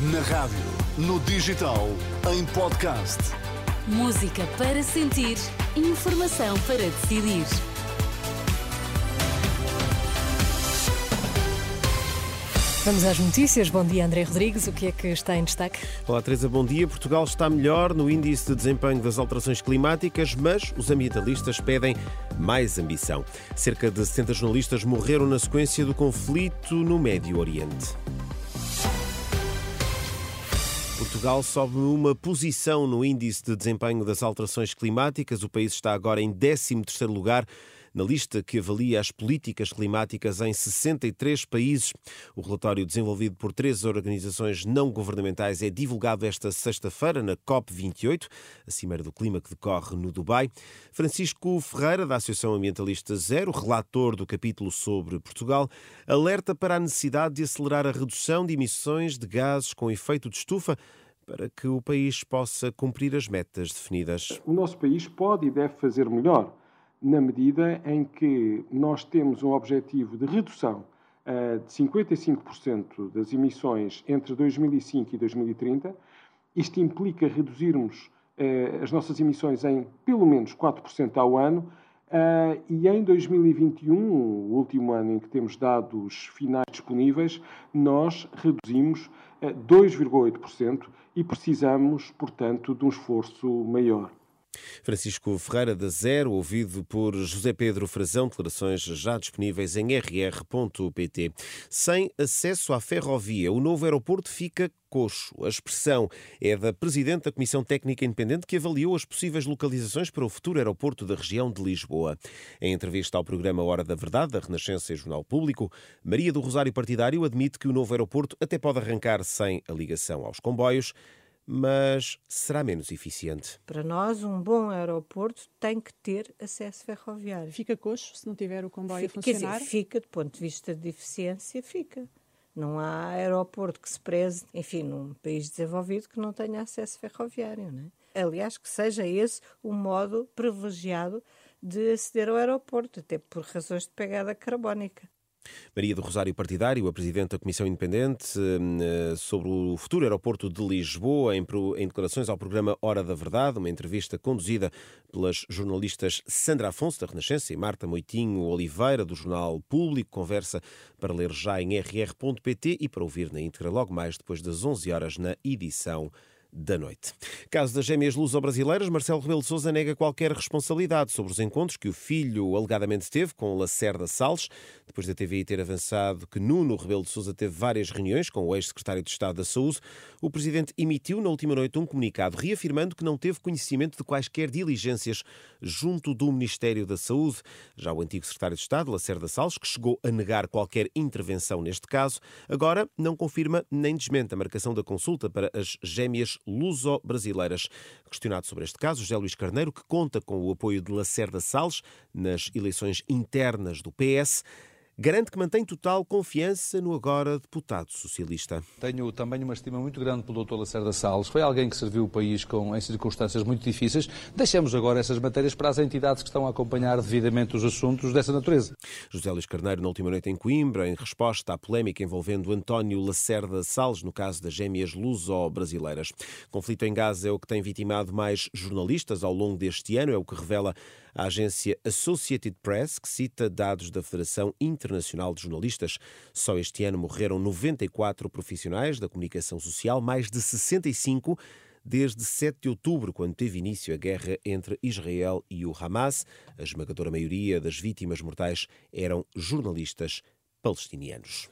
Na rádio, no digital, em podcast. Música para sentir, informação para decidir. Vamos às notícias. Bom dia, André Rodrigues. O que é que está em destaque? Olá, Teresa, bom dia. Portugal está melhor no índice de desempenho das alterações climáticas, mas os ambientalistas pedem mais ambição. Cerca de 70 jornalistas morreram na sequência do conflito no Médio Oriente. Portugal sobe uma posição no índice de desempenho das alterações climáticas. O país está agora em 13º lugar na lista que avalia as políticas climáticas em 63 países. O relatório desenvolvido por três organizações não governamentais é divulgado esta sexta-feira na COP28, a Cimeira do Clima que decorre no Dubai. Francisco Ferreira, da Associação Ambientalista Zero, relator do capítulo sobre Portugal, alerta para a necessidade de acelerar a redução de emissões de gases com efeito de estufa para que o país possa cumprir as metas definidas. O nosso país pode e deve fazer melhor na medida em que nós temos um objetivo de redução uh, de 55% das emissões entre 2005 e 2030. Isto implica reduzirmos uh, as nossas emissões em pelo menos 4% ao ano. Uh, e em 2021, o último ano em que temos dados finais disponíveis, nós reduzimos 2,8% e precisamos, portanto, de um esforço maior. Francisco Ferreira da Zero, ouvido por José Pedro Frazão, declarações já disponíveis em rr.pt. Sem acesso à ferrovia, o novo aeroporto fica coxo. A expressão é da Presidente da Comissão Técnica Independente que avaliou as possíveis localizações para o futuro aeroporto da região de Lisboa. Em entrevista ao programa Hora da Verdade, da Renascença e Jornal Público, Maria do Rosário Partidário admite que o novo aeroporto até pode arrancar sem a ligação aos comboios, mas será menos eficiente. Para nós, um bom aeroporto tem que ter acesso ferroviário. Fica coxo se não tiver o comboio fica, a funcionar? Quer dizer, fica, do ponto de vista de eficiência, fica. Não há aeroporto que se preze, enfim, num país desenvolvido que não tenha acesso ferroviário. Não é? Aliás, que seja esse o modo privilegiado de aceder ao aeroporto, até por razões de pegada carbónica. Maria do Rosário Partidário, a Presidente da Comissão Independente, eh, sobre o futuro aeroporto de Lisboa, em declarações ao programa Hora da Verdade, uma entrevista conduzida pelas jornalistas Sandra Afonso, da Renascença, e Marta Moitinho Oliveira, do Jornal Público. Conversa para ler já em rr.pt e para ouvir na íntegra logo mais depois das 11 horas na edição da noite. Caso das gêmeas luso-brasileiras, Marcelo Rebelo de Sousa nega qualquer responsabilidade sobre os encontros que o filho alegadamente teve com Lacerda Salles, depois da TVI ter avançado que Nuno Rebelo de Sousa teve várias reuniões com o ex-secretário de Estado da Saúde, o presidente emitiu na última noite um comunicado reafirmando que não teve conhecimento de quaisquer diligências junto do Ministério da Saúde. Já o antigo secretário de Estado, Lacerda Salles, que chegou a negar qualquer intervenção neste caso, agora não confirma nem desmente a marcação da consulta para as gêmeas luso-brasileiras. Questionado sobre este caso, José Luís Carneiro, que conta com o apoio de Lacerda Salles nas eleições internas do PS, garante que mantém total confiança no agora deputado socialista. Tenho também uma estima muito grande pelo Dr. Lacerda Salles. Foi alguém que serviu o país com, em circunstâncias muito difíceis. Deixemos agora essas matérias para as entidades que estão a acompanhar devidamente os assuntos dessa natureza. José Luís Carneiro, na última noite em Coimbra, em resposta à polémica envolvendo António Lacerda Salles, no caso das gêmeas luso-brasileiras. Conflito em Gaza é o que tem vitimado mais jornalistas ao longo deste ano, é o que revela a agência Associated Press, que cita dados da Federação Internacional de Jornalistas. Só este ano morreram 94 profissionais da comunicação social, mais de 65 desde 7 de outubro, quando teve início a guerra entre Israel e o Hamas. A esmagadora maioria das vítimas mortais eram jornalistas palestinianos.